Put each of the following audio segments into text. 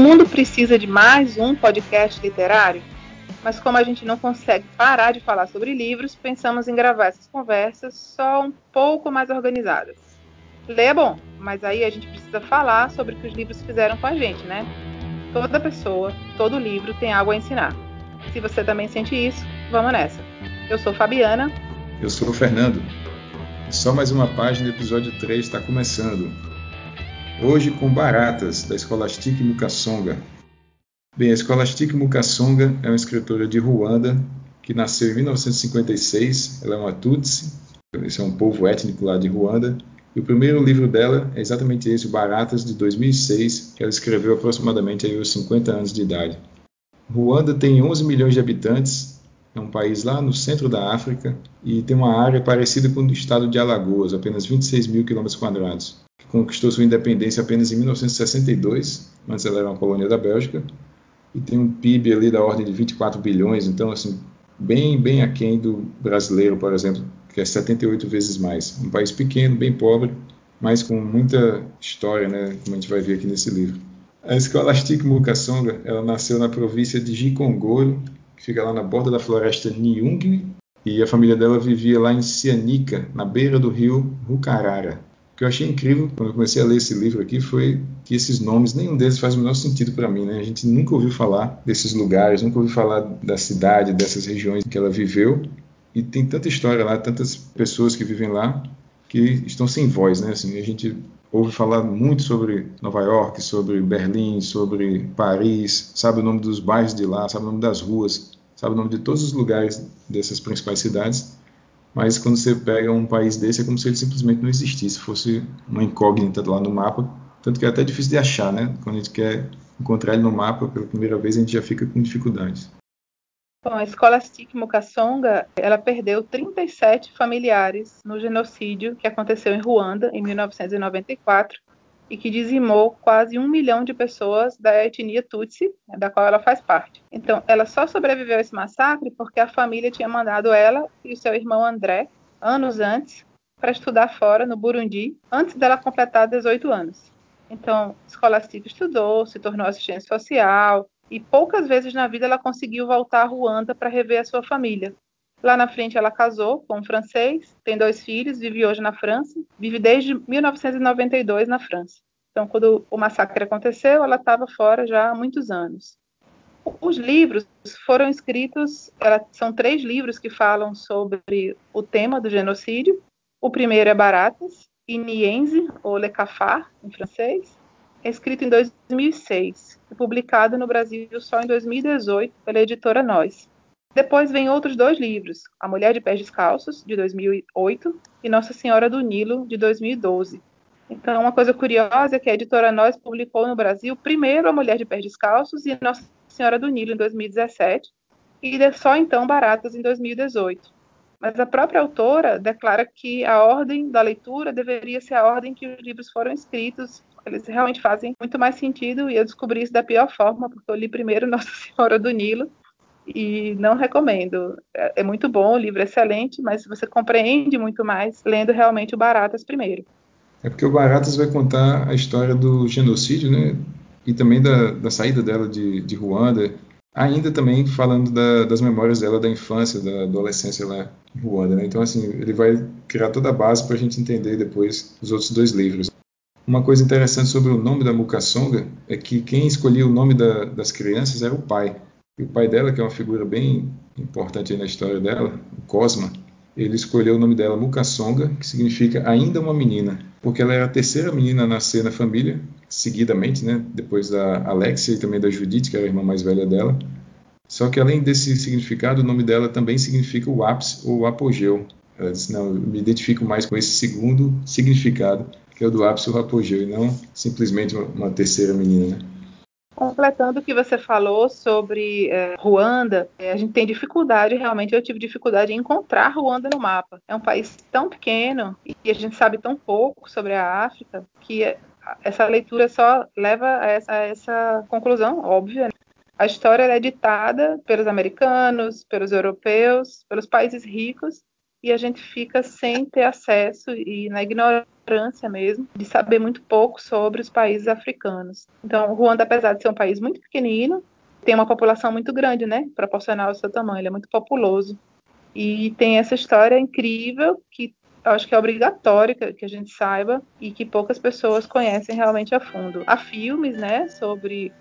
mundo precisa de mais um podcast literário? Mas como a gente não consegue parar de falar sobre livros, pensamos em gravar essas conversas só um pouco mais organizadas. Ler é bom, mas aí a gente precisa falar sobre o que os livros fizeram com a gente, né? Toda pessoa, todo livro tem algo a ensinar. Se você também sente isso, vamos nessa. Eu sou Fabiana. Eu sou o Fernando. Só mais uma página do episódio 3 está começando. Hoje com Baratas, da Escolastique Mukasonga. Bem, a Escolastique Mukasonga é uma escritora de Ruanda que nasceu em 1956. Ela é uma Tutsi, esse é um povo étnico lá de Ruanda. E o primeiro livro dela é exatamente esse, Baratas, de 2006, que ela escreveu aproximadamente aí aos 50 anos de idade. Ruanda tem 11 milhões de habitantes, é um país lá no centro da África e tem uma área parecida com o estado de Alagoas, apenas 26 mil quilômetros quadrados conquistou sua independência apenas em 1962, antes ela era uma colônia da Bélgica, e tem um PIB ali da ordem de 24 bilhões, então assim, bem bem aquém do brasileiro, por exemplo, que é 78 vezes mais. Um país pequeno, bem pobre, mas com muita história, né, como a gente vai ver aqui nesse livro. A Scholastic Mukasonga, ela nasceu na província de Gikongoro, que fica lá na borda da floresta Nyung, e a família dela vivia lá em Cianica, na beira do rio Rucarara que eu achei incrível quando eu comecei a ler esse livro aqui foi que esses nomes, nenhum deles faz o menor sentido para mim. Né? A gente nunca ouviu falar desses lugares, nunca ouviu falar da cidade, dessas regiões que ela viveu. E tem tanta história lá, tantas pessoas que vivem lá que estão sem voz. Né? Assim, a gente ouve falar muito sobre Nova York, sobre Berlim, sobre Paris, sabe o nome dos bairros de lá, sabe o nome das ruas, sabe o nome de todos os lugares dessas principais cidades mas quando você pega um país desse é como se ele simplesmente não existisse, fosse uma incógnita lá no mapa, tanto que é até difícil de achar, né? Quando a gente quer encontrar ele no mapa pela primeira vez, a gente já fica com dificuldades. Bom, a escola Stik Mukasonga, ela perdeu 37 familiares no genocídio que aconteceu em Ruanda em 1994 e que dizimou quase um milhão de pessoas da etnia Tutsi, né, da qual ela faz parte. Então, ela só sobreviveu a esse massacre porque a família tinha mandado ela e o seu irmão André, anos antes, para estudar fora, no Burundi, antes dela completar 18 anos. Então, Scholastic estudou, se tornou assistente social, e poucas vezes na vida ela conseguiu voltar a Ruanda para rever a sua família. Lá na frente ela casou com um francês, tem dois filhos, vive hoje na França, vive desde 1992 na França. Então, quando o massacre aconteceu, ela estava fora já há muitos anos. Os livros foram escritos, ela, são três livros que falam sobre o tema do genocídio. O primeiro é Baratas, Iniense, ou Le Cafard, em francês, é escrito em 2006 e publicado no Brasil só em 2018 pela editora Nós. Depois vem outros dois livros, A Mulher de Pés Descalços, de 2008, e Nossa Senhora do Nilo, de 2012. Então, uma coisa curiosa é que a editora Nós publicou no Brasil primeiro A Mulher de Pés Descalços e Nossa Senhora do Nilo, em 2017, e só então Baratas, em 2018. Mas a própria autora declara que a ordem da leitura deveria ser a ordem que os livros foram escritos. Eles realmente fazem muito mais sentido, e eu descobri isso da pior forma, porque eu li primeiro Nossa Senhora do Nilo, e não recomendo. É, é, muito bom, o livro é excelente, mas você compreende muito mais lendo realmente o Baratas primeiro. É porque o Baratas vai contar a história do genocídio, né? E também da, da saída dela de, de Ruanda, ainda também falando da, das memórias dela da infância, da adolescência lá em Ruanda, né? Então, assim, ele vai criar toda a base para a gente entender depois os outros dois livros. Uma coisa interessante sobre o nome da Mukasonga é que quem escolhia o nome da, das crianças era o pai. E o pai dela, que é uma figura bem importante na história dela, o Cosma, ele escolheu o nome dela Mukasonga, que significa ainda uma menina, porque ela era a terceira menina a nascer na família, seguidamente, né, depois da Alexia e também da Judith, que era a irmã mais velha dela. Só que além desse significado, o nome dela também significa o ápice ou o apogeu. Ela disse: Não, eu me identifico mais com esse segundo significado, que é o do ápice ou apogeu, e não simplesmente uma, terceira menina. Né? Completando o que você falou sobre é, Ruanda, é, a gente tem dificuldade, realmente eu tive dificuldade em encontrar Ruanda no mapa. É um país tão pequeno e a gente sabe tão pouco sobre a África que essa leitura só leva a essa, a essa conclusão óbvia. Né? A história é ditada pelos americanos, pelos europeus, pelos países ricos e a gente fica sem ter acesso e na ignorância mesmo de saber muito pouco sobre os países africanos. Então, Ruanda, apesar de ser um país muito pequenino, tem uma população muito grande, né? Proporcional ao seu tamanho, ele é muito populoso. E tem essa história incrível que eu acho que é obrigatório que a gente saiba e que poucas pessoas conhecem realmente a fundo. Há filmes, né, sobre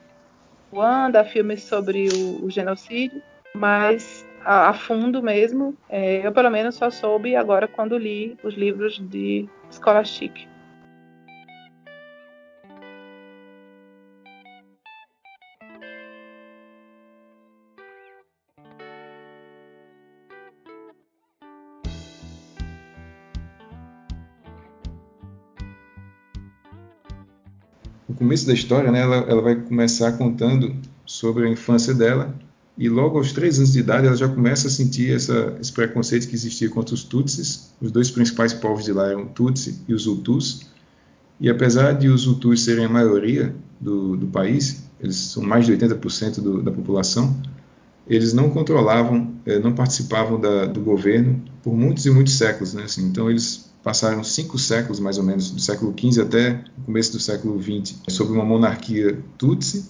Ruanda, há filmes sobre o, o genocídio, mas a, a fundo mesmo, é, eu pelo menos só soube agora quando li os livros de Scholastic. Começo da história, né, ela, ela vai começar contando sobre a infância dela e logo aos três anos de idade ela já começa a sentir essa, esse preconceito que existia contra os Tutsis. Os dois principais povos de lá eram Tutsi e os Hutus. E apesar de os Hutus serem a maioria do, do país, eles são mais de 80% do, da população, eles não controlavam, eh, não participavam da, do governo por muitos e muitos séculos. Né? Assim, então eles passaram cinco séculos, mais ou menos, do século XV até o começo do século XX, sob uma monarquia Tutsi,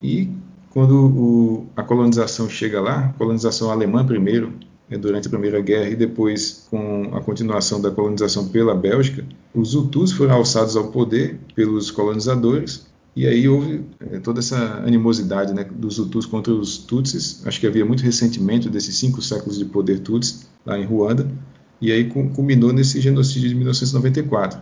e quando o, a colonização chega lá, colonização alemã primeiro, né, durante a Primeira Guerra, e depois com a continuação da colonização pela Bélgica, os Hutus foram alçados ao poder pelos colonizadores, e aí houve é, toda essa animosidade né, dos Hutus contra os Tutsis. Acho que havia muito ressentimento desses cinco séculos de poder Tutsi lá em Ruanda, e aí culminou nesse genocídio de 1994.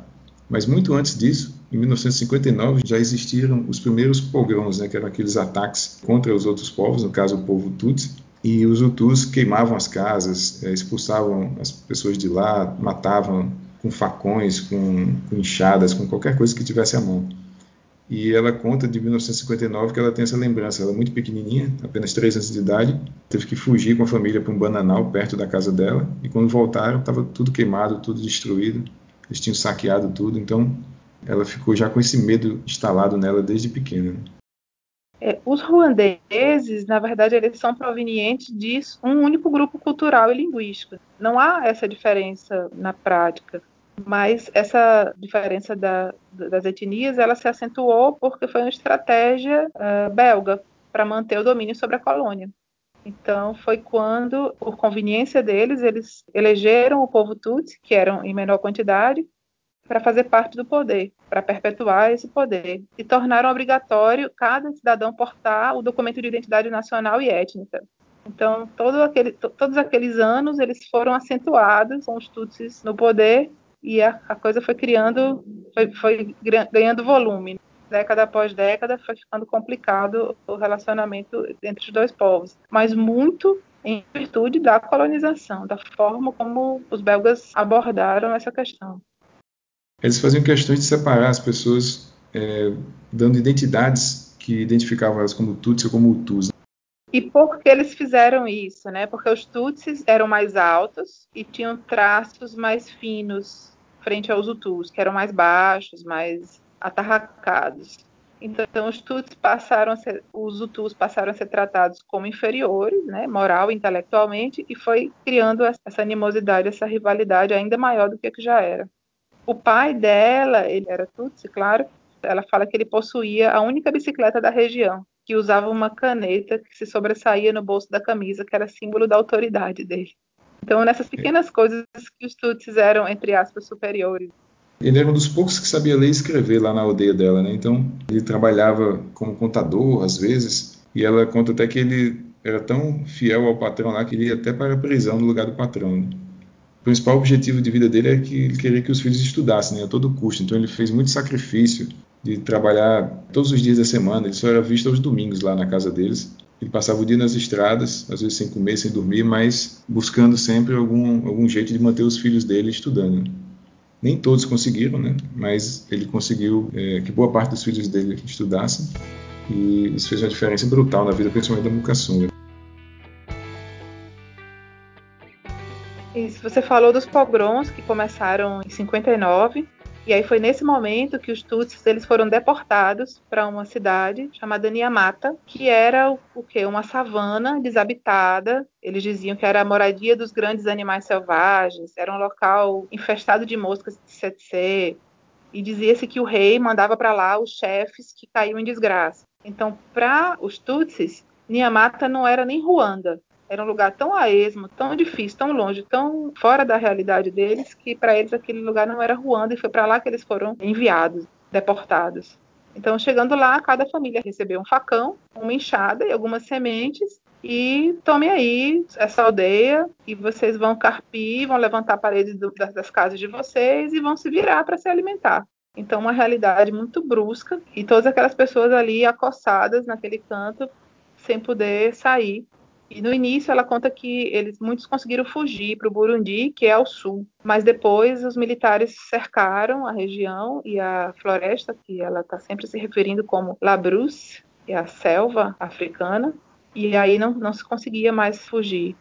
Mas muito antes disso, em 1959 já existiram os primeiros pogroms, né, que eram aqueles ataques contra os outros povos, no caso o povo Tutsi, e os Hutus queimavam as casas, eh, expulsavam as pessoas de lá, matavam com facões, com, com enxadas, com qualquer coisa que tivesse à mão. E ela conta de 1959 que ela tem essa lembrança. Ela é muito pequenininha, apenas 3 anos de idade, teve que fugir com a família para um bananal perto da casa dela. E quando voltaram, estava tudo queimado, tudo destruído. Eles tinham saqueado tudo. Então, ela ficou já com esse medo instalado nela desde pequena. É, os ruandeses, na verdade, eles são provenientes de um único grupo cultural e linguístico. Não há essa diferença na prática, mas essa diferença da, das etnias ela se acentuou porque foi uma estratégia uh, belga para manter o domínio sobre a colônia. Então, foi quando, por conveniência deles, eles elegeram o povo Tutsi, que eram em menor quantidade, para fazer parte do poder, para perpetuar esse poder, e tornaram obrigatório cada cidadão portar o documento de identidade nacional e étnica. Então, todo aquele, todos aqueles anos eles foram acentuados com os Tutsis no poder e a, a coisa foi criando, foi, foi ganhando volume. Década após década foi ficando complicado o relacionamento entre os dois povos, mas muito em virtude da colonização, da forma como os belgas abordaram essa questão. Eles faziam questões de separar as pessoas, é, dando identidades que identificavam elas como Tutsi ou como Hutus. E por que eles fizeram isso, né? Porque os Tutsis eram mais altos e tinham traços mais finos frente aos Hutus, que eram mais baixos, mais atarracados. Então, os Tutsis passaram a ser, os Hutus passaram a ser tratados como inferiores, né, moral intelectualmente, e foi criando essa animosidade, essa rivalidade ainda maior do que, que já era. O pai dela, ele era Tutsi, claro, ela fala que ele possuía a única bicicleta da região, que usava uma caneta que se sobressaía no bolso da camisa, que era símbolo da autoridade dele. Então, nessas pequenas coisas que os Tutsis eram, entre aspas, superiores. Ele era um dos poucos que sabia ler e escrever lá na aldeia dela, né? Então, ele trabalhava como contador, às vezes, e ela conta até que ele era tão fiel ao patrão lá que ele ia até para a prisão no lugar do patrão. Né? Principal objetivo de vida dele é que ele queria que os filhos estudassem né, a todo custo. Então ele fez muito sacrifício de trabalhar todos os dias da semana. Ele só era visto aos domingos lá na casa deles. Ele passava o dia nas estradas, às vezes sem comer, sem dormir, mas buscando sempre algum, algum jeito de manter os filhos dele estudando. Nem todos conseguiram, né? mas ele conseguiu é, que boa parte dos filhos dele estudassem. E isso fez uma diferença brutal na vida, principalmente da Mukasunga. Isso, você falou dos pogroms que começaram em 59 E aí foi nesse momento que os Tutsis eles foram deportados para uma cidade chamada Niamata, que era o, o que uma savana desabitada. Eles diziam que era a moradia dos grandes animais selvagens, era um local infestado de moscas de tsetse, e dizia-se que o rei mandava para lá os chefes que caíam em desgraça. Então, para os Tutsis, Niamata não era nem Ruanda, era um lugar tão a esmo, tão difícil, tão longe, tão fora da realidade deles, que para eles aquele lugar não era Ruanda e foi para lá que eles foram enviados, deportados. Então, chegando lá, cada família recebeu um facão, uma enxada e algumas sementes. E tome aí essa aldeia e vocês vão carpir, vão levantar paredes do, das, das casas de vocês e vão se virar para se alimentar. Então, uma realidade muito brusca e todas aquelas pessoas ali acossadas naquele canto sem poder sair e no início ela conta que eles muitos conseguiram fugir para o Burundi, que é ao sul, mas depois os militares cercaram a região e a floresta, que ela está sempre se referindo como Labrus, que é a selva africana, e aí não, não se conseguia mais fugir.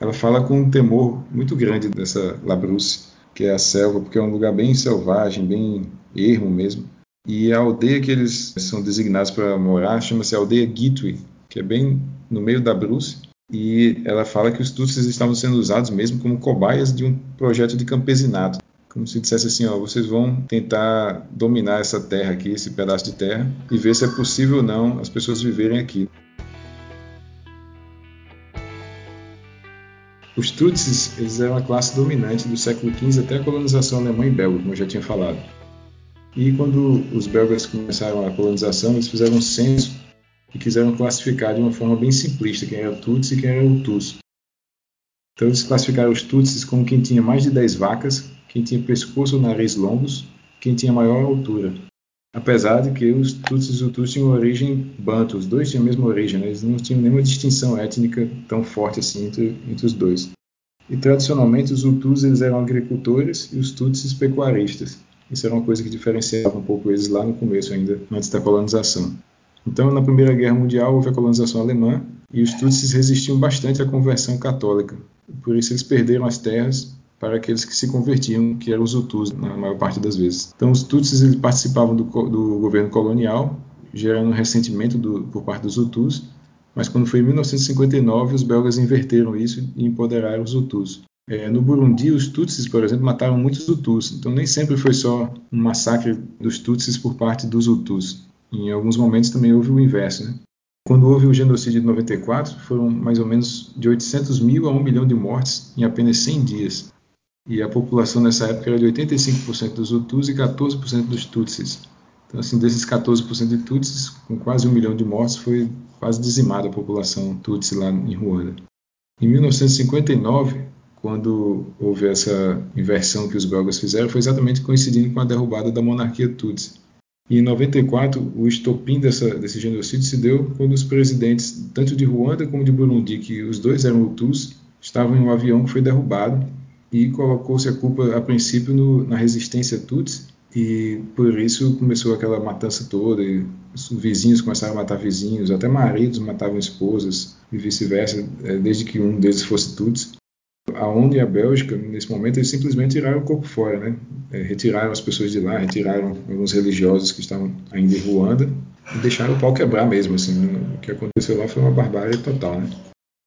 Ela fala com um temor muito grande dessa Labrus, que é a selva, porque é um lugar bem selvagem, bem ermo mesmo. E a aldeia que eles são designados para morar chama-se aldeia Gitwe, que é bem no meio da Bruce e ela fala que os Tutsis estavam sendo usados mesmo como cobaias de um projeto de campesinato. Como se dissesse assim, ó, vocês vão tentar dominar essa terra aqui, esse pedaço de terra, e ver se é possível ou não as pessoas viverem aqui. Os Tutsis eles eram a classe dominante do século XV até a colonização alemã e belga, como eu já tinha falado. E quando os belgas começaram a colonização, eles fizeram um censo e quiseram classificar de uma forma bem simplista quem era Tutsi e quem era Hutus. Então eles classificaram os Tutsis como quem tinha mais de 10 vacas, quem tinha pescoço ou nariz longos, quem tinha maior altura. Apesar de que os Tutsis e os tinham origem banto, os dois tinham a mesma origem, né? eles não tinham nenhuma distinção étnica tão forte assim entre, entre os dois. E tradicionalmente os Hutus eles eram agricultores e os Tutsis pecuaristas. Isso era uma coisa que diferenciava um pouco eles lá no começo ainda, antes da colonização. Então, na Primeira Guerra Mundial, houve a colonização alemã e os Tutsis resistiam bastante à conversão católica. Por isso, eles perderam as terras para aqueles que se convertiam, que eram os Hutus, na maior parte das vezes. Então, os Tutsis eles participavam do, do governo colonial, gerando um ressentimento do, por parte dos Hutus, mas quando foi em 1959, os belgas inverteram isso e empoderaram os Hutus. É, no Burundi, os Tutsis, por exemplo, mataram muitos Hutus, então nem sempre foi só um massacre dos Tutsis por parte dos Hutus. Em alguns momentos também houve o inverso. Né? Quando houve o genocídio de 94, foram mais ou menos de 800 mil a 1 milhão de mortes em apenas 100 dias. E a população nessa época era de 85% dos Hutus e 14% dos Tutsis. Então, assim, desses 14% de Tutsis, com quase um milhão de mortes, foi quase dizimada a população Tutsi lá em Ruanda. Em 1959, quando houve essa inversão que os belgas fizeram, foi exatamente coincidindo com a derrubada da monarquia Tutsi. E em 94, o estopim dessa, desse genocídio se deu quando os presidentes, tanto de Ruanda como de Burundi, que os dois eram Hutus, estavam em um avião que foi derrubado e colocou-se a culpa, a princípio, no, na resistência Tutsi, e por isso começou aquela matança toda, e os vizinhos começaram a matar vizinhos, até maridos matavam esposas, e vice-versa, é, desde que um deles fosse Tutsi a ONU e a Bélgica, nesse momento, eles simplesmente tiraram o corpo fora, né? É, retiraram as pessoas de lá, retiraram alguns religiosos que estavam ainda em Ruanda e deixaram o pau quebrar mesmo, assim. O que aconteceu lá foi uma barbárie total, né?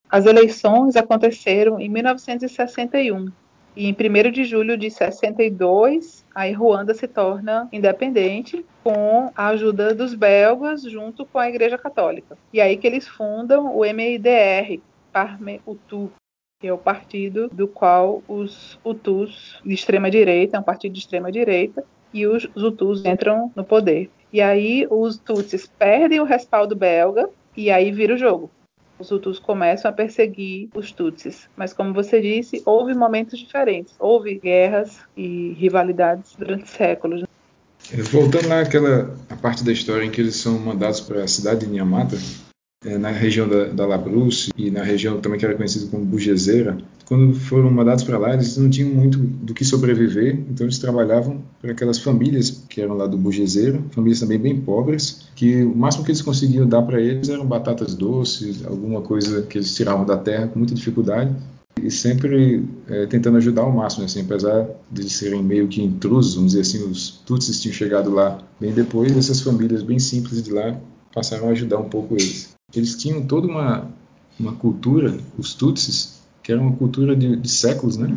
As eleições aconteceram em 1961 e em 1 de julho de 62, aí Ruanda se torna independente com a ajuda dos belgas junto com a Igreja Católica. E aí que eles fundam o MIDR, Parme Utu, que é o partido do qual os Hutus de extrema direita, é um partido de extrema direita, e os Hutus entram no poder. E aí os Tutsis perdem o respaldo belga e aí vira o jogo. Os Hutus começam a perseguir os Tutsis. Mas como você disse, houve momentos diferentes. Houve guerras e rivalidades durante séculos. Voltando lá àquela a parte da história em que eles são mandados para a cidade de Niamata, é, na região da, da e na região também que era conhecida como Bugezeira, quando foram mandados para lá, eles não tinham muito do que sobreviver, então eles trabalhavam para aquelas famílias que eram lá do Bugezeira, famílias também bem pobres, que o máximo que eles conseguiam dar para eles eram batatas doces, alguma coisa que eles tiravam da terra com muita dificuldade, e sempre é, tentando ajudar ao máximo, assim, apesar de serem meio que intrusos, vamos dizer assim, os Tutsis tinham chegado lá bem depois, essas famílias bem simples de lá passaram a ajudar um pouco eles. Eles tinham toda uma, uma cultura, os Tutsis, que era uma cultura de, de séculos, né?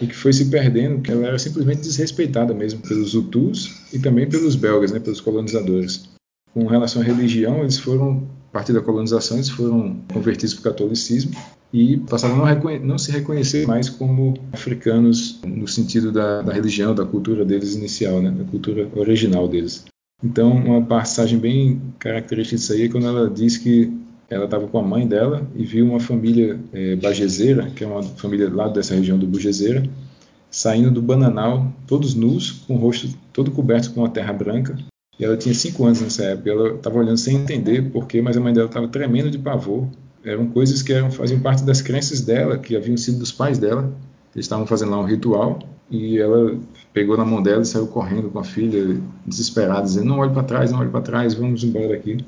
E que foi se perdendo, que ela era simplesmente desrespeitada mesmo pelos Hutus e também pelos belgas, né? Pelos colonizadores. Com relação à religião, eles foram, a partir da colonização, eles foram convertidos para o catolicismo e passaram a não, não, se reconhecer mais como africanos no sentido da, da, religião, da cultura deles inicial, né? da cultura original deles. Então, uma passagem bem característica disso aí é quando ela diz que ela estava com a mãe dela e viu uma família é, bajezeira, que é uma família lá dessa região do Bujezeira, saindo do bananal, todos nus, com o rosto todo coberto com uma terra branca. E ela tinha cinco anos nessa época. Ela estava olhando sem entender porquê, mas a mãe dela estava tremendo de pavor eram coisas que eram, faziam parte das crenças dela, que haviam sido dos pais dela. Eles estavam fazendo lá um ritual e ela pegou na mão dela e saiu correndo com a filha, desesperada, dizendo: Não olhe para trás, não olhe para trás, vamos embora daqui.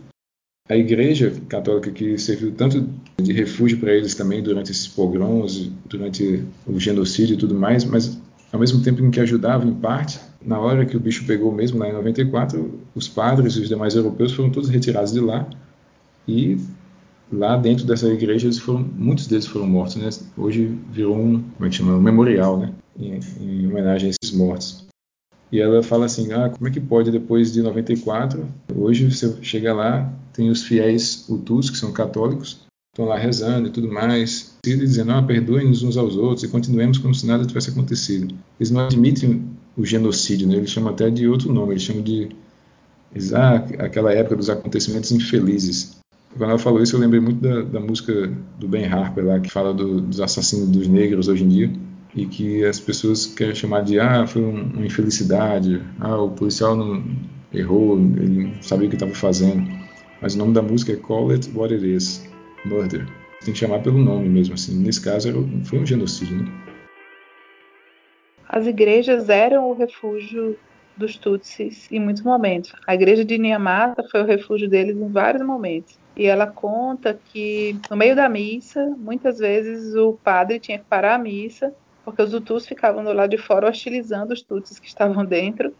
A igreja católica que serviu tanto de refúgio para eles também durante esses pogroms, durante o genocídio e tudo mais, mas ao mesmo tempo em que ajudava em parte, na hora que o bicho pegou mesmo lá em 94, os padres e os demais europeus foram todos retirados de lá e lá dentro dessa igreja eles foram, muitos deles foram mortos, né? Hoje virou um, como é que chama, um memorial, né? Em, em, homenagem a esses mortos. E ela fala assim, ah, como é que pode depois de 94, hoje você chega lá, tem os fiéis hutus que são católicos, estão lá rezando e tudo mais, e dizendo, ah, perdoem-nos uns aos outros e continuemos como se nada tivesse acontecido. Eles não admitem o genocídio, né? Eles chamam até de outro nome, eles chamam de ah, aquela época dos acontecimentos infelizes. Quando ela falou isso, eu lembrei muito da, da música do Ben Harper lá, que fala do, dos assassinos dos negros hoje em dia, e que as pessoas querem chamar de, ah, foi uma infelicidade, ah, o policial não errou, ele não sabia o que estava fazendo. Mas o nome da música é Call It What It Is, Murder. Tem que chamar pelo nome mesmo, assim. Nesse caso, foi um genocídio, né? As igrejas eram o refúgio dos Tutsis em muitos momentos. A igreja de Niamata foi o refúgio deles em vários momentos. E ela conta que no meio da missa, muitas vezes o padre tinha que parar a missa, porque os Hutus ficavam do lado de fora hostilizando os Tutsis que estavam dentro,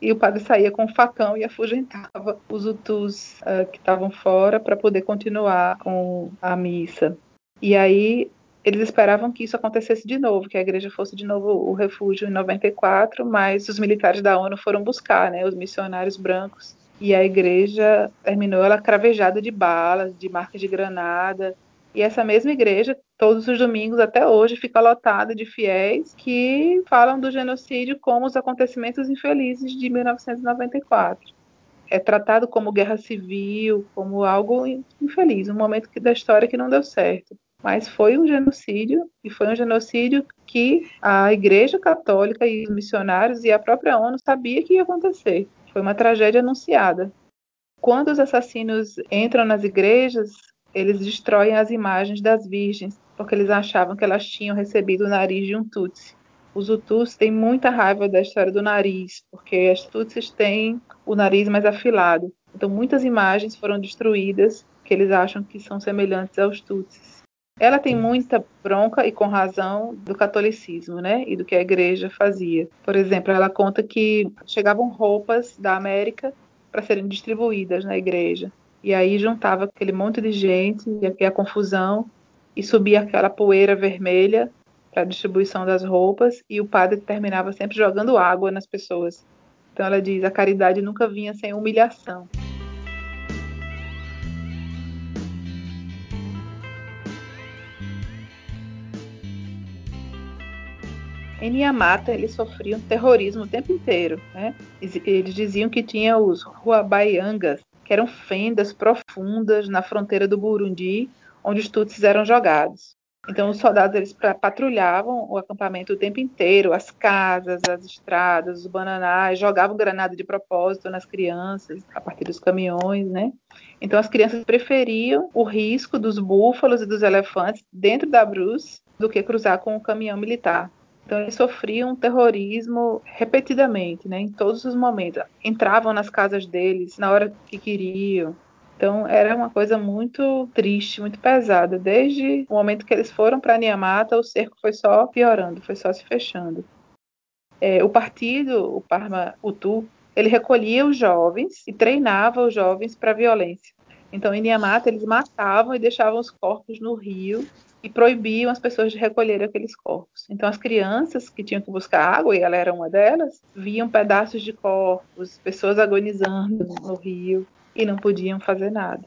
e o padre saía com um facão e afugentava os Hutus uh, que estavam fora para poder continuar com a missa. E aí eles esperavam que isso acontecesse de novo, que a igreja fosse de novo o refúgio em 94, mas os militares da ONU foram buscar, né, os missionários brancos e a igreja terminou ela cravejada de balas, de marcas de granada. E essa mesma igreja, todos os domingos até hoje, fica lotada de fiéis que falam do genocídio como os acontecimentos infelizes de 1994. É tratado como guerra civil, como algo infeliz, um momento da história que não deu certo. Mas foi um genocídio, e foi um genocídio que a Igreja Católica e os missionários e a própria ONU sabia que ia acontecer. Foi uma tragédia anunciada. Quando os assassinos entram nas igrejas, eles destroem as imagens das virgens, porque eles achavam que elas tinham recebido o nariz de um Tutsi. Os Hutus têm muita raiva da história do nariz, porque as Tutsis têm o nariz mais afilado. Então, muitas imagens foram destruídas que eles acham que são semelhantes aos Tutsis. Ela tem muita bronca e com razão do catolicismo, né, e do que a igreja fazia. Por exemplo, ela conta que chegavam roupas da América para serem distribuídas na igreja. E aí juntava aquele monte de gente e a confusão e subia aquela poeira vermelha para a distribuição das roupas e o padre terminava sempre jogando água nas pessoas. Então ela diz: a caridade nunca vinha sem humilhação. Em Niamata, eles sofriam terrorismo o tempo inteiro. Né? Eles diziam que tinha os Huabaiangas, que eram fendas profundas na fronteira do Burundi, onde os tutsis eram jogados. Então, os soldados eles patrulhavam o acampamento o tempo inteiro, as casas, as estradas, os bananais, jogavam granada de propósito nas crianças, a partir dos caminhões, né? Então, as crianças preferiam o risco dos búfalos e dos elefantes dentro da Bruce do que cruzar com o caminhão militar. Então eles sofriam terrorismo repetidamente, né, em todos os momentos. Entravam nas casas deles na hora que queriam. Então era uma coisa muito triste, muito pesada. Desde o momento que eles foram para Niamata, o cerco foi só piorando, foi só se fechando. É, o partido, o Parma Utu, ele recolhia os jovens e treinava os jovens para violência. Então, em Niamata, eles matavam e deixavam os corpos no rio e proibiam as pessoas de recolher aqueles corpos. Então, as crianças que tinham que buscar água, e ela era uma delas, viam pedaços de corpos, pessoas agonizando no rio e não podiam fazer nada.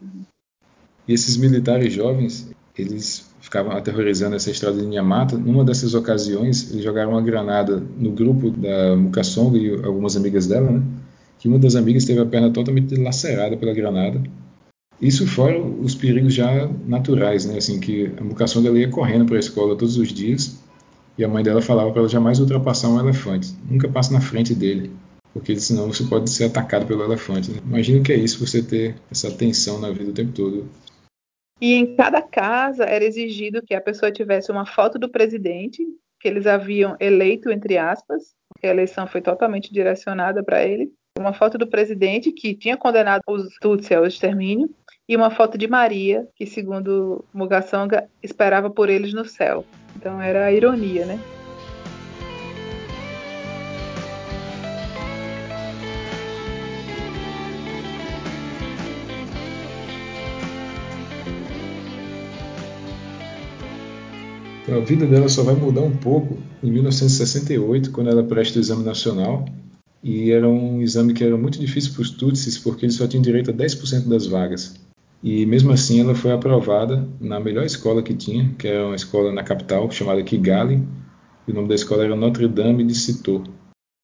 E esses militares jovens, eles ficavam aterrorizando essa estrada de Niamata. Numa dessas ocasiões, eles jogaram uma granada no grupo da Mukasong e algumas amigas dela, né? Que uma das amigas teve a perna totalmente lacerada pela granada isso fora os perigos já naturais, né? Assim, que a Mukasonga ia correndo para a escola todos os dias e a mãe dela falava para ela jamais ultrapassar um elefante. Nunca passe na frente dele, porque senão você pode ser atacado pelo elefante. Né? Imagina o que é isso, você ter essa tensão na vida o tempo todo. E em cada casa era exigido que a pessoa tivesse uma foto do presidente, que eles haviam eleito, entre aspas, porque a eleição foi totalmente direcionada para ele, uma foto do presidente que tinha condenado os Tutsi ao extermínio, e uma foto de Maria, que segundo Mugassanga esperava por eles no céu. Então era a ironia, né? Então, a vida dela só vai mudar um pouco em 1968, quando ela presta o exame nacional. E era um exame que era muito difícil para os Tutsis, porque eles só tinham direito a 10% das vagas. E mesmo assim ela foi aprovada na melhor escola que tinha, que era uma escola na capital chamada Kigali. E o nome da escola era Notre Dame de Citeaux.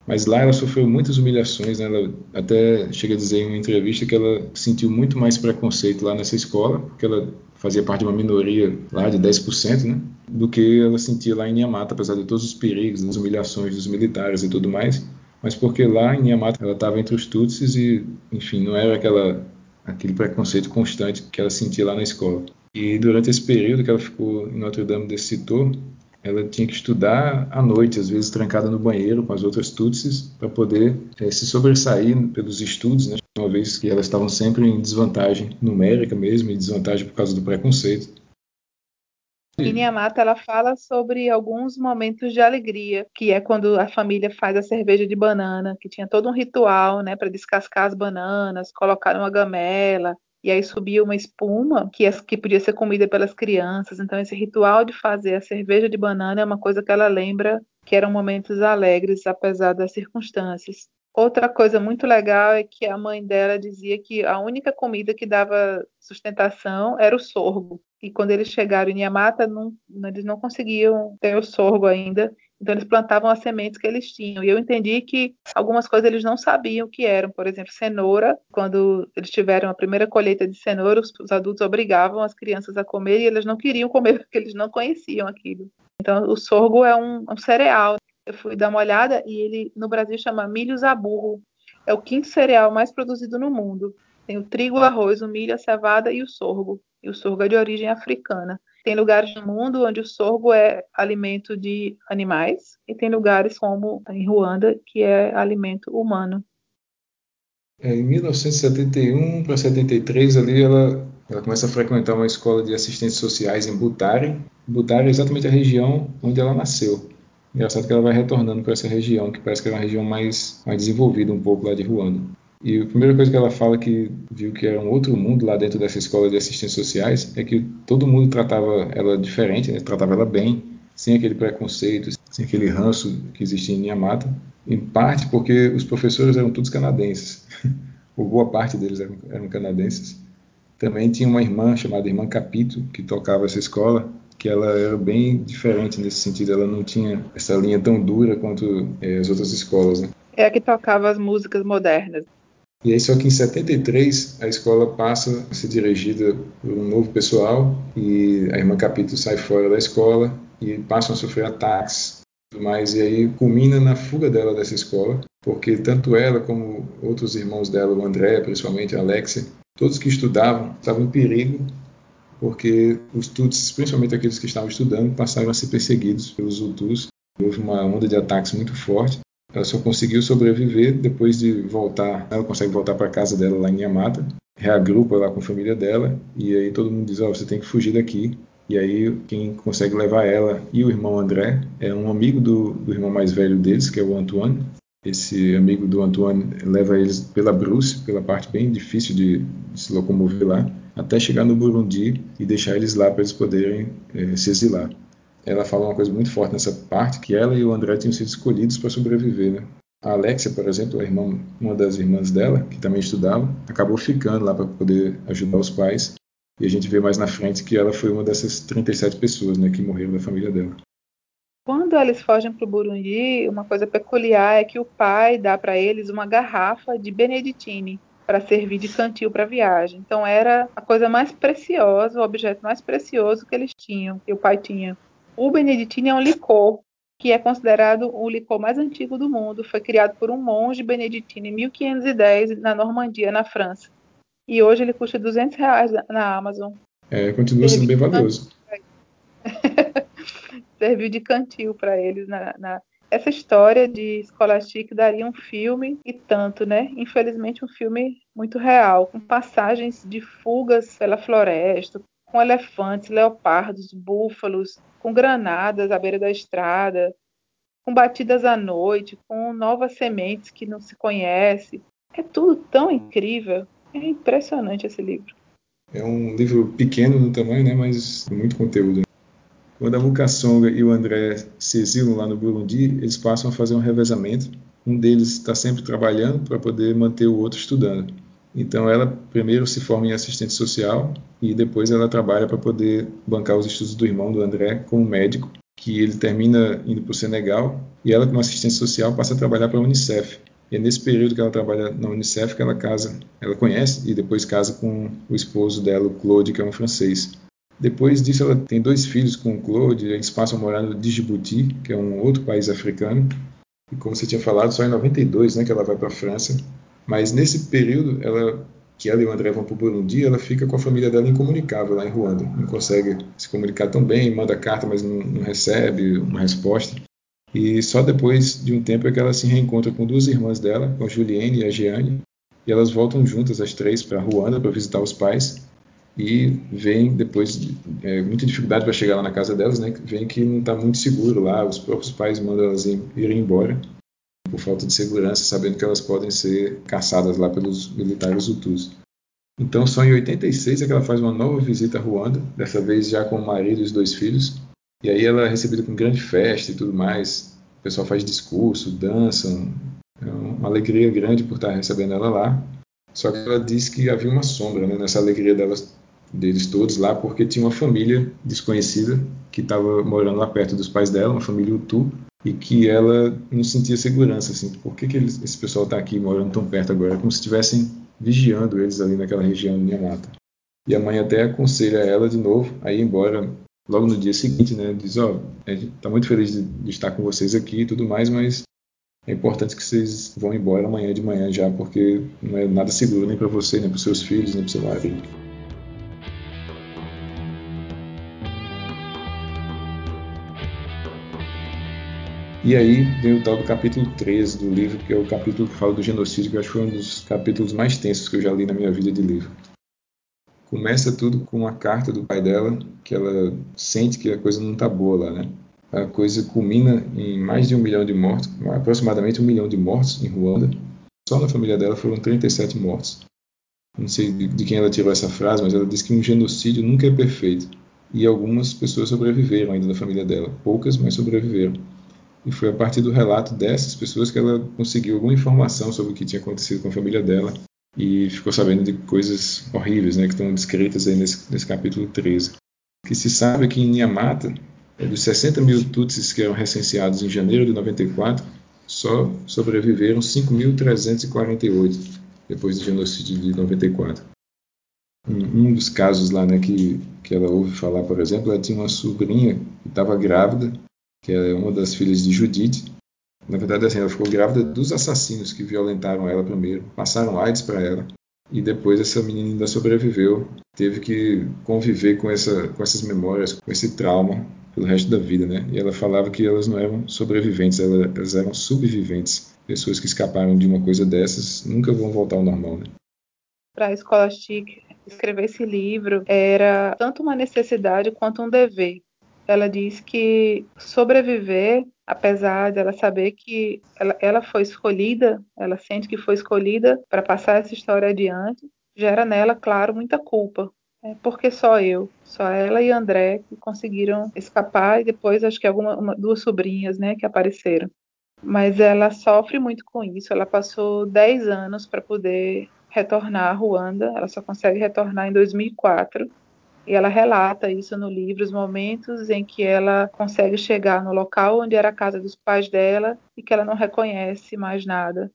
Mas lá ela sofreu muitas humilhações, né? ela até chega a dizer em uma entrevista que ela sentiu muito mais preconceito lá nessa escola, porque ela fazia parte de uma minoria lá de 10%, né? do que ela sentia lá em Niamata, apesar de todos os perigos, das humilhações dos militares e tudo mais. Mas porque lá em Niamata ela estava entre os Tutsis e, enfim, não era aquela aquele preconceito constante que ela sentia lá na escola. E durante esse período que ela ficou em Notre Dame de Citeaux, ela tinha que estudar à noite, às vezes trancada no banheiro com as outras tutsis, para poder é, se sobressair pelos estudos, né? uma vez que elas estavam sempre em desvantagem numérica mesmo, em desvantagem por causa do preconceito. E Niamata ela fala sobre alguns momentos de alegria, que é quando a família faz a cerveja de banana, que tinha todo um ritual, né, para descascar as bananas, colocar uma gamela, e aí subia uma espuma que, que podia ser comida pelas crianças. Então esse ritual de fazer a cerveja de banana é uma coisa que ela lembra que eram momentos alegres, apesar das circunstâncias. Outra coisa muito legal é que a mãe dela dizia que a única comida que dava sustentação era o sorgo. E quando eles chegaram em Yamata, não, eles não conseguiam ter o sorgo ainda. Então eles plantavam as sementes que eles tinham. E eu entendi que algumas coisas eles não sabiam o que eram. Por exemplo, cenoura. Quando eles tiveram a primeira colheita de cenoura, os, os adultos obrigavam as crianças a comer e eles não queriam comer porque eles não conheciam aquilo. Então o sorgo é um, um cereal eu fui dar uma olhada e ele no Brasil chama milho zaburro. É o quinto cereal mais produzido no mundo. Tem o trigo, o arroz, o milho, a cevada e o sorgo. E o sorgo é de origem africana. Tem lugares no mundo onde o sorgo é alimento de animais e tem lugares como em Ruanda que é alimento humano. É, em 1971 para 73 ali ela ela começa a frequentar uma escola de assistentes sociais em Butare. Butare é exatamente a região onde ela nasceu. Engraçado que ela vai retornando para essa região, que parece que é uma região mais, mais desenvolvida um pouco lá de Ruanda. E a primeira coisa que ela fala que viu que era um outro mundo lá dentro dessa escola de assistentes sociais é que todo mundo tratava ela diferente, né? tratava ela bem, sem aquele preconceito, sem aquele ranço que existia em Yamata. Em parte porque os professores eram todos canadenses, ou boa parte deles eram, eram canadenses. Também tinha uma irmã chamada Irmã Capito, que tocava essa escola, que ela era bem diferente nesse sentido. Ela não tinha essa linha tão dura quanto é, as outras escolas. Né? É a que tocava as músicas modernas. E aí, só que em 73, a escola passa a ser dirigida por um novo pessoal e a irmã Capito sai fora da escola e passam a sofrer ataques mas e aí culmina na fuga dela dessa escola, porque tanto ela como outros irmãos dela, o André, principalmente a Alexia, todos que estudavam estavam em perigo porque os Tutsis, principalmente aqueles que estavam estudando, passaram a ser perseguidos pelos Hutus. Houve uma onda de ataques muito forte. Ela só conseguiu sobreviver depois de voltar. Ela consegue voltar para casa dela lá em Yamata. reagrupa lá com a família dela e aí todo mundo diz: Ó, oh, você tem que fugir daqui. E aí quem consegue levar ela e o irmão André é um amigo do, do irmão mais velho deles, que é o Antoine. Esse amigo do Antoine leva eles pela Bruce, pela parte bem difícil de, de se locomover lá, até chegar no Burundi e deixar eles lá para eles poderem é, se exilar. Ela fala uma coisa muito forte nessa parte, que ela e o André tinham sido escolhidos para sobreviver, né? A Alexia, por exemplo, a irmã, uma das irmãs dela, que também estudava, acabou ficando lá para poder ajudar os pais. E a gente vê mais na frente que ela foi uma dessas 37 pessoas né, que morreram da família dela. Quando eles fogem para o Burundi, uma coisa peculiar é que o pai dá para eles uma garrafa de Beneditine para servir de cantil para viagem. Então era a coisa mais preciosa, o objeto mais precioso que eles tinham, que o pai tinha. O Beneditine é um licor que é considerado o licor mais antigo do mundo. Foi criado por um monge beneditino em 1510 na Normandia, na França. E hoje ele custa 200 reais na Amazon. É, continua sendo bem valioso. Serviu de cantil para eles. Na, na, Essa história de Scholastic daria um filme e tanto, né? Infelizmente um filme muito real, com passagens de fugas pela floresta, com elefantes, leopardos, búfalos, com granadas à beira da estrada, com batidas à noite, com novas sementes que não se conhece. É tudo tão incrível. É impressionante esse livro. É um livro pequeno no tamanho, né, mas muito conteúdo. Quando a Mukasonga e o André se exilam lá no Burundi, eles passam a fazer um revezamento. Um deles está sempre trabalhando para poder manter o outro estudando. Então ela primeiro se forma em assistente social e depois ela trabalha para poder bancar os estudos do irmão do André como médico, que ele termina indo para o Senegal e ela como assistente social passa a trabalhar para a UNICEF. E é nesse período que ela trabalha na Unicef que ela casa, ela conhece e depois casa com o esposo dela, o Claude, que é um francês. Depois disso, ela tem dois filhos com o Claude, eles passam a morar no Djibouti, que é um outro país africano. E como você tinha falado, só em 92 né, que ela vai para a França. Mas nesse período, ela, que ela e o André vão para o Burundi, ela fica com a família dela incomunicável lá em Ruanda. Não consegue se comunicar tão bem, manda carta, mas não, não recebe uma resposta. E só depois de um tempo é que ela se reencontra com duas irmãs dela, com a Juliane e a Giane, e elas voltam juntas, as três, para Ruanda para visitar os pais. E vem depois de é, muita dificuldade para chegar lá na casa delas, né? Vem que não está muito seguro lá, os próprios pais mandam elas irem embora por falta de segurança, sabendo que elas podem ser caçadas lá pelos militares Hutus. Então, só em 86 é que ela faz uma nova visita a Ruanda, dessa vez já com o marido e os dois filhos. E aí ela é recebida com grande festa e tudo mais. O pessoal faz discurso, dançam. É uma alegria grande por estar recebendo ela lá. Só que ela diz que havia uma sombra né, nessa alegria delas, deles todos lá, porque tinha uma família desconhecida que estava morando lá perto dos pais dela, uma família Hutu, e que ela não sentia segurança, assim, por que, que eles, esse pessoal está aqui morando tão perto agora, como se estivessem vigiando eles ali naquela região de Niamata. E a mãe até aconselha ela de novo a ir embora logo no dia seguinte, né, diz, ó, oh, muito feliz de, de, estar com vocês aqui e tudo mais, mas é importante que vocês vão embora amanhã de manhã já, porque não é nada seguro nem para você, nem para seus filhos, nem para seu marido. E aí vem o tal do capítulo 13 do livro, que é o capítulo que fala do genocídio, que eu acho que foi um dos capítulos mais tensos que eu já li na minha vida de livro. Começa tudo com uma carta do pai dela, que ela sente que a coisa não está boa lá, né? A coisa culmina em mais de um milhão de mortos, aproximadamente um milhão de mortos em Ruanda. Só na família dela foram 37 mortos. Não sei de quem ela tirou essa frase, mas ela diz que um genocídio nunca é perfeito. E algumas pessoas sobreviveram ainda da família dela. Poucas, mas sobreviveram. E foi a partir do relato dessas pessoas que ela conseguiu alguma informação sobre o que tinha acontecido com a família dela e ficou sabendo de coisas horríveis né, que estão descritas aí nesse, nesse capítulo 13. O que se sabe que em Niamata, é dos 60 mil Tutsis que eram recenseados em janeiro de 94, só sobreviveram 5.348 depois do genocídio de 94. Um, um dos casos lá né, que, que ela ouve falar, por exemplo, ela tinha uma sobrinha que estava grávida que é uma das filhas de Judite. Na verdade, assim, ela ficou grávida dos assassinos que violentaram ela primeiro, passaram AIDS para ela, e depois essa menina ainda sobreviveu, teve que conviver com, essa, com essas memórias, com esse trauma pelo resto da vida, né? E ela falava que elas não eram sobreviventes, elas eram subviventes. Pessoas que escaparam de uma coisa dessas nunca vão voltar ao normal, né? para a Scholastic escrever esse livro era tanto uma necessidade quanto um dever. Ela diz que sobreviver, apesar de ela saber que ela, ela foi escolhida, ela sente que foi escolhida para passar essa história adiante, gera nela, claro, muita culpa. É porque só eu, só ela e André que conseguiram escapar e depois acho que alguma uma, duas sobrinhas, né, que apareceram. Mas ela sofre muito com isso. Ela passou 10 anos para poder retornar a Ruanda. Ela só consegue retornar em 2004. E ela relata isso no livro, os momentos em que ela consegue chegar no local onde era a casa dos pais dela e que ela não reconhece mais nada.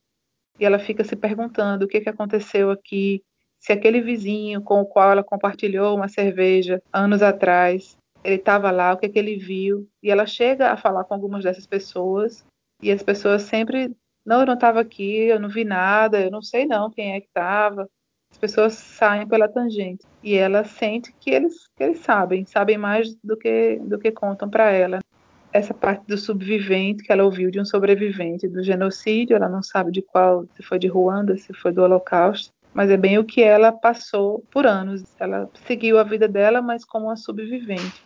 E ela fica se perguntando o que, que aconteceu aqui, se aquele vizinho com o qual ela compartilhou uma cerveja anos atrás, ele estava lá, o que, que ele viu. E ela chega a falar com algumas dessas pessoas e as pessoas sempre não, eu não estava aqui, eu não vi nada, eu não sei não quem é que estava. As pessoas saem pela tangente e ela sente que eles, que eles sabem, sabem mais do que do que contam para ela. Essa parte do subvivente que ela ouviu de um sobrevivente do genocídio, ela não sabe de qual, se foi de Ruanda, se foi do Holocausto, mas é bem o que ela passou por anos. Ela seguiu a vida dela, mas como uma sobrevivente.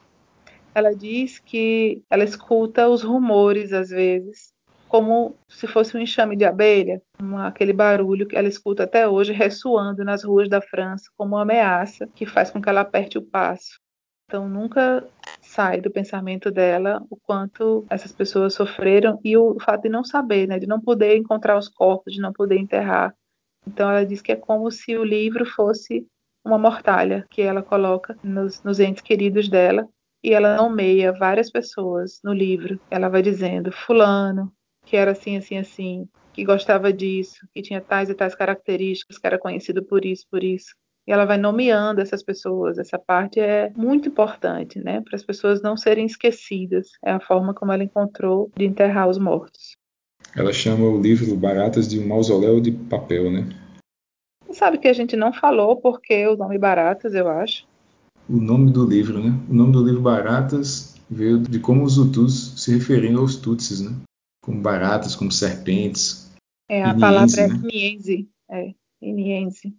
Ela diz que ela escuta os rumores às vezes como se fosse um enxame de abelha, uma, aquele barulho que ela escuta até hoje ressoando nas ruas da França como uma ameaça que faz com que ela aperte o passo. Então nunca sai do pensamento dela o quanto essas pessoas sofreram e o fato de não saber, né, de não poder encontrar os corpos, de não poder enterrar. Então ela diz que é como se o livro fosse uma mortalha que ela coloca nos, nos entes queridos dela e ela nomeia várias pessoas no livro. Ela vai dizendo fulano, que era assim, assim, assim, que gostava disso, que tinha tais e tais características, que era conhecido por isso, por isso. E ela vai nomeando essas pessoas. Essa parte é muito importante, né? Para as pessoas não serem esquecidas. É a forma como ela encontrou de enterrar os mortos. Ela chama o livro Baratas de um mausoléu de papel, né? Sabe que a gente não falou porque o nome Baratas, eu acho. O nome do livro, né? O nome do livro Baratas veio de como os Hutus se referiam aos Tutsis, né? Como baratas, como serpentes. É, a palavra é Iniense. É, Iniense.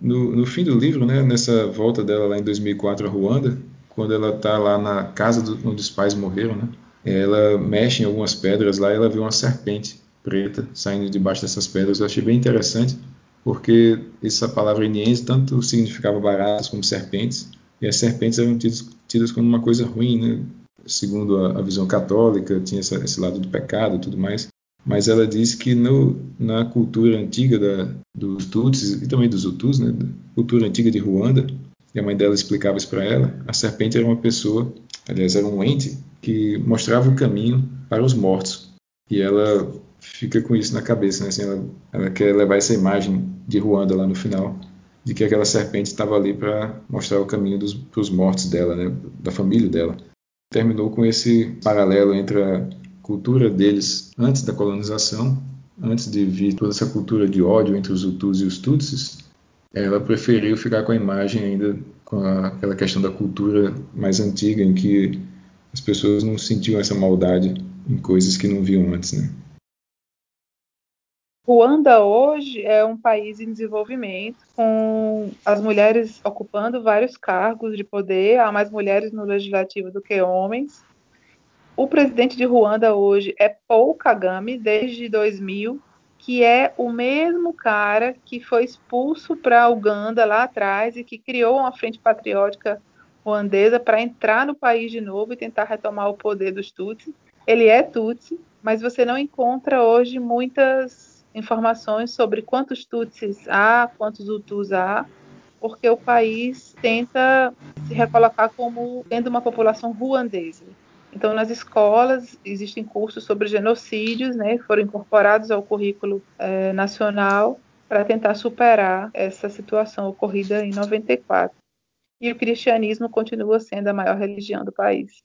No, no fim do livro, né, nessa volta dela lá em 2004 a Ruanda, quando ela está lá na casa do, onde os pais morreram, né, ela mexe em algumas pedras lá e ela vê uma serpente preta saindo debaixo dessas pedras. Eu achei bem interessante, porque essa palavra iniense tanto significava baratas como serpentes, e as serpentes eram tidas, tidas como uma coisa ruim, né? Segundo a, a visão católica, tinha essa, esse lado do pecado e tudo mais. Mas ela disse que no, na cultura antiga da, dos Tutsis e também dos Hutus, né, cultura antiga de Ruanda, e a mãe dela explicava isso para ela, a serpente era uma pessoa, aliás, era um ente que mostrava o caminho para os mortos. E ela fica com isso na cabeça, né? Assim, ela, ela quer levar essa imagem de Ruanda lá no final, de que aquela serpente estava ali para mostrar o caminho para os mortos dela, né? da família dela terminou com esse paralelo entre a cultura deles antes da colonização, antes de vir toda essa cultura de ódio entre os Hutus e os Tutsis, ela preferiu ficar com a imagem ainda com a, aquela questão da cultura mais antiga, em que as pessoas não sentiam essa maldade em coisas que não viam antes, né? Ruanda hoje é um país em desenvolvimento, com as mulheres ocupando vários cargos de poder, há mais mulheres no legislativo do que homens. O presidente de Ruanda hoje é Paul Kagame, desde 2000, que é o mesmo cara que foi expulso para Uganda lá atrás e que criou uma frente patriótica ruandesa para entrar no país de novo e tentar retomar o poder dos Tutsi. Ele é Tutsi, mas você não encontra hoje muitas informações sobre quantos Tutsis há, quantos Hutus há, porque o país tenta se recolocar como tendo uma população ruandesa. Então, nas escolas existem cursos sobre genocídios, né, foram incorporados ao currículo é, nacional para tentar superar essa situação ocorrida em 94. E o cristianismo continua sendo a maior religião do país.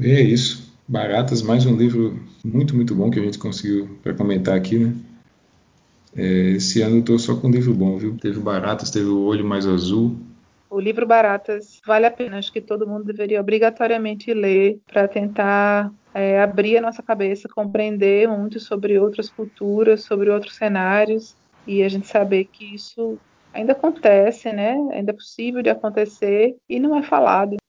É isso. Baratas, mais um livro muito, muito bom que a gente conseguiu para comentar aqui, né? É, esse ano eu estou só com um livro bom, viu? Teve Baratas, teve O Olho Mais Azul. O livro Baratas vale a pena, acho que todo mundo deveria obrigatoriamente ler para tentar é, abrir a nossa cabeça, compreender muito sobre outras culturas, sobre outros cenários e a gente saber que isso ainda acontece, né? Ainda é possível de acontecer e não é falado.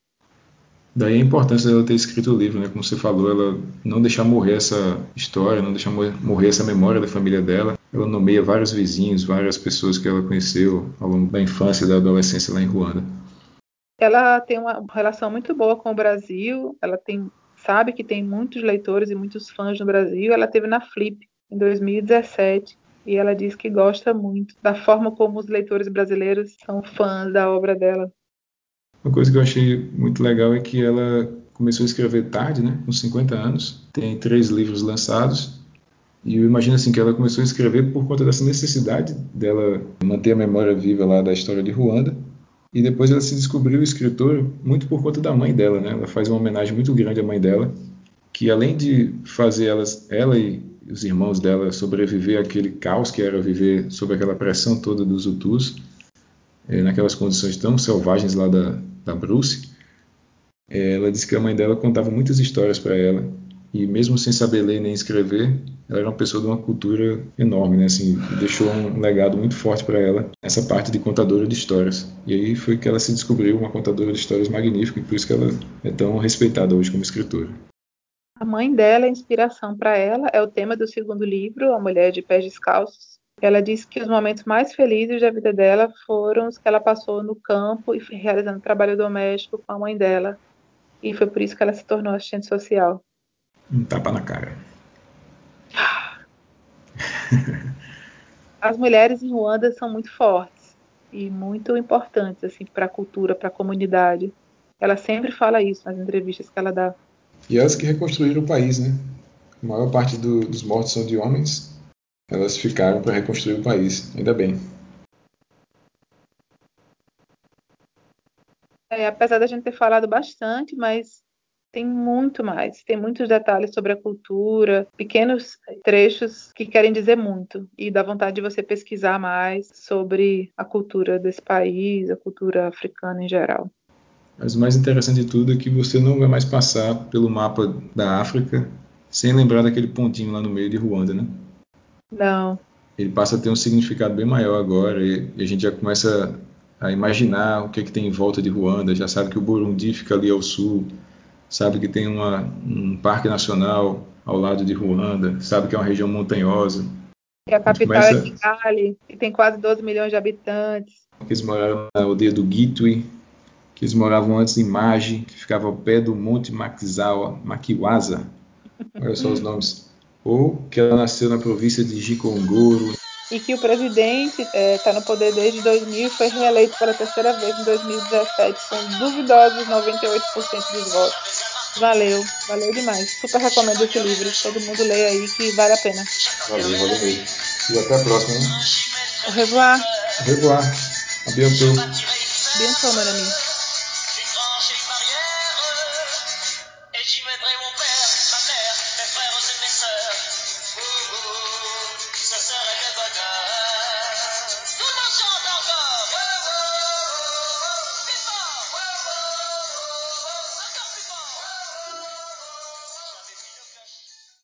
Daí a importância dela ter escrito o livro, né? Como você falou, ela não deixar morrer essa história, não deixar morrer essa memória da família dela. Ela nomeia vários vizinhos, várias pessoas que ela conheceu ao longo da infância e da adolescência lá em Ruanda. Ela tem uma relação muito boa com o Brasil. Ela tem, sabe que tem muitos leitores e muitos fãs no Brasil. Ela teve na Flip em 2017 e ela diz que gosta muito da forma como os leitores brasileiros são fãs da obra dela. Uma coisa que eu achei muito legal é que ela começou a escrever tarde, né, com 50 anos, tem três livros lançados, e eu imagino assim que ela começou a escrever por conta dessa necessidade dela manter a memória viva lá da história de Ruanda, e depois ela se descobriu escritora muito por conta da mãe dela, né? Ela faz uma homenagem muito grande à mãe dela, que além de fazer elas, ela e os irmãos dela sobreviver àquele caos que era viver sob aquela pressão toda dos Hutus, é, naquelas condições tão selvagens lá da, da Bruce, é, ela disse que a mãe dela contava muitas histórias para ela e mesmo sem saber ler nem escrever, ela era uma pessoa de uma cultura enorme, né? Assim, deixou um legado muito forte para ela essa parte de contadora de histórias. E aí foi que ela se descobriu uma contadora de histórias magnífica e por isso que ela é tão respeitada hoje como escritora. A mãe dela, a inspiração para ela, é o tema do segundo livro, A Mulher de Pés Descalços, ela disse que os momentos mais felizes da vida dela foram os que ela passou no campo e realizando trabalho doméstico com a mãe dela. E foi por isso que ela se tornou assistente social. Um tapa na cara. As mulheres em Ruanda são muito fortes e muito importantes assim para a cultura, para a comunidade. Ela sempre fala isso nas entrevistas que ela dá. E elas que reconstruíram o país, né? A maior parte do, dos mortos são de homens elas ficaram para reconstruir o país, ainda bem. É, apesar da gente ter falado bastante, mas tem muito mais, tem muitos detalhes sobre a cultura, pequenos trechos que querem dizer muito e dá vontade de você pesquisar mais sobre a cultura desse país, a cultura africana em geral. Mas o mais interessante de tudo é que você não vai mais passar pelo mapa da África sem lembrar daquele pontinho lá no meio de Ruanda, né? Não. Ele passa a ter um significado bem maior agora e, a gente já começa a imaginar o que, é que tem em volta de Ruanda. Já sabe que o Burundi fica ali ao sul, sabe que tem uma, um parque nacional ao lado de Ruanda, sabe que é uma região montanhosa. E a capital a começa... é Kigali, que tem quase 12 milhões de habitantes. Que eles moraram na aldeia do Gitwe, que eles moravam antes em Magi, que ficava ao pé do Monte Makizawa, Makiwaza. Olha só os nomes ou que ela nasceu na província de Gikongoro. E que o presidente está é, tá no poder desde 2000 e foi reeleito pela terceira vez em 2017 com duvidosos 98% dos votos. Valeu, valeu demais. Super recomendo esse livro. Todo mundo leia aí que vale a pena. Valeu, valeu mesmo. E até a próxima, né? Au revoir. Au revoir. A bientôt. Bientôt, meu amigo.